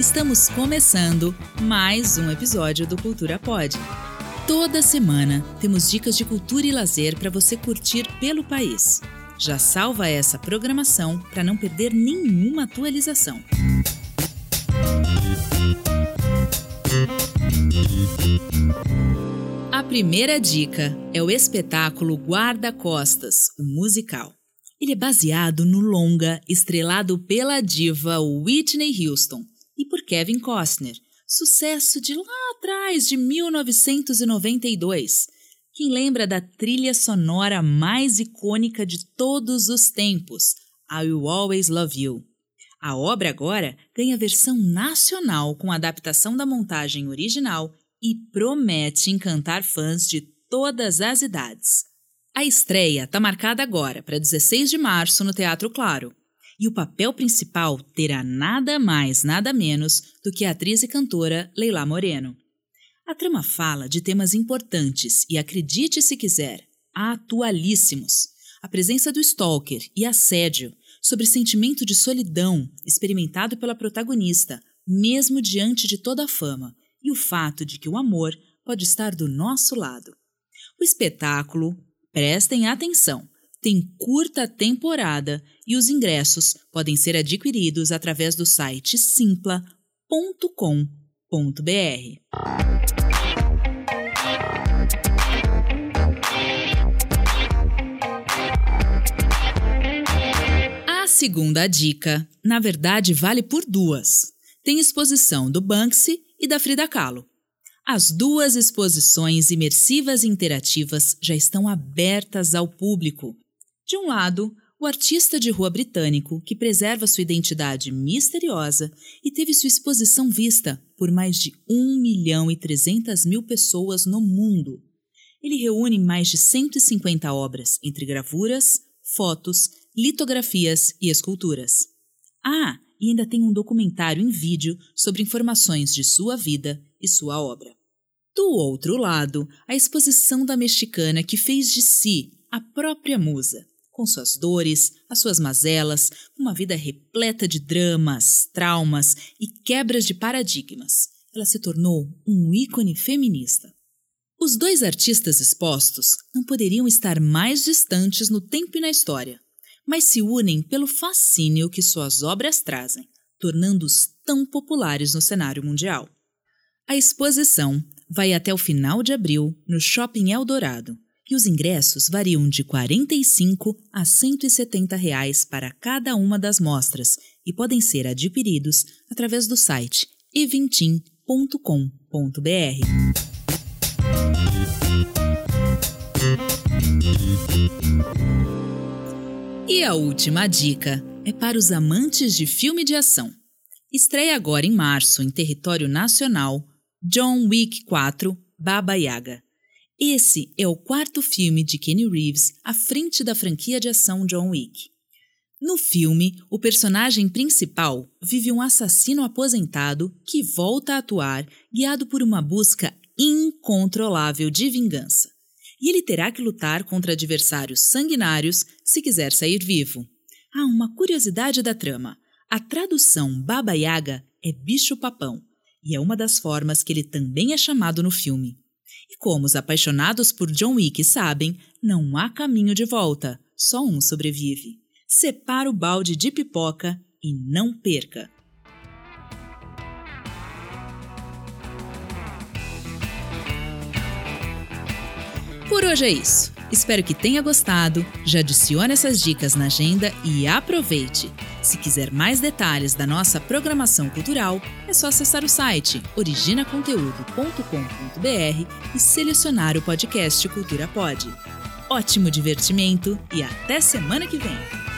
Estamos começando mais um episódio do Cultura Pod. Toda semana temos dicas de cultura e lazer para você curtir pelo país. Já salva essa programação para não perder nenhuma atualização. A primeira dica é o espetáculo Guarda-Costas, o musical. Ele é baseado no longa estrelado pela diva Whitney Houston e por Kevin Costner, sucesso de lá atrás, de 1992. Quem lembra da trilha sonora mais icônica de todos os tempos, I Will Always Love You? A obra agora ganha versão nacional com adaptação da montagem original e promete encantar fãs de todas as idades. A estreia está marcada agora para 16 de março no Teatro Claro. E o papel principal terá nada mais, nada menos do que a atriz e cantora Leila Moreno. A trama fala de temas importantes e, acredite se quiser, atualíssimos. A presença do stalker e assédio, sobre sentimento de solidão experimentado pela protagonista, mesmo diante de toda a fama, e o fato de que o amor pode estar do nosso lado. O espetáculo Prestem atenção! Tem curta temporada e os ingressos podem ser adquiridos através do site simpla.com.br. A segunda dica, na verdade, vale por duas. Tem exposição do Banksy e da Frida Kahlo. As duas exposições imersivas e interativas já estão abertas ao público. De um lado, o artista de rua britânico, que preserva sua identidade misteriosa e teve sua exposição vista por mais de 1 milhão e 300 mil pessoas no mundo. Ele reúne mais de 150 obras, entre gravuras, fotos, litografias e esculturas. Ah, e ainda tem um documentário em vídeo sobre informações de sua vida e sua obra. Do outro lado, a exposição da mexicana que fez de si a própria musa, com suas dores, as suas mazelas, uma vida repleta de dramas, traumas e quebras de paradigmas. Ela se tornou um ícone feminista. Os dois artistas expostos não poderiam estar mais distantes no tempo e na história, mas se unem pelo fascínio que suas obras trazem, tornando-os tão populares no cenário mundial. A exposição vai até o final de abril no Shopping Eldorado e os ingressos variam de R$ 45 a 170 reais para cada uma das mostras e podem ser adquiridos através do site eventim.com.br. E a última dica é para os amantes de filme de ação. Estreia agora em março em território nacional John Wick 4 Baba Yaga. Esse é o quarto filme de Kenny Reeves à frente da franquia de ação John Wick. No filme, o personagem principal vive um assassino aposentado que volta a atuar guiado por uma busca incontrolável de vingança. E ele terá que lutar contra adversários sanguinários se quiser sair vivo. Há ah, uma curiosidade da trama. A tradução Baba Yaga é bicho-papão, e é uma das formas que ele também é chamado no filme. E como os apaixonados por John Wick sabem, não há caminho de volta, só um sobrevive. Separa o balde de pipoca e não perca! Por hoje é isso. Espero que tenha gostado. Já adicione essas dicas na agenda e aproveite! Se quiser mais detalhes da nossa programação cultural, é só acessar o site originaconteúdo.com.br e selecionar o podcast Cultura Pod. Ótimo divertimento e até semana que vem!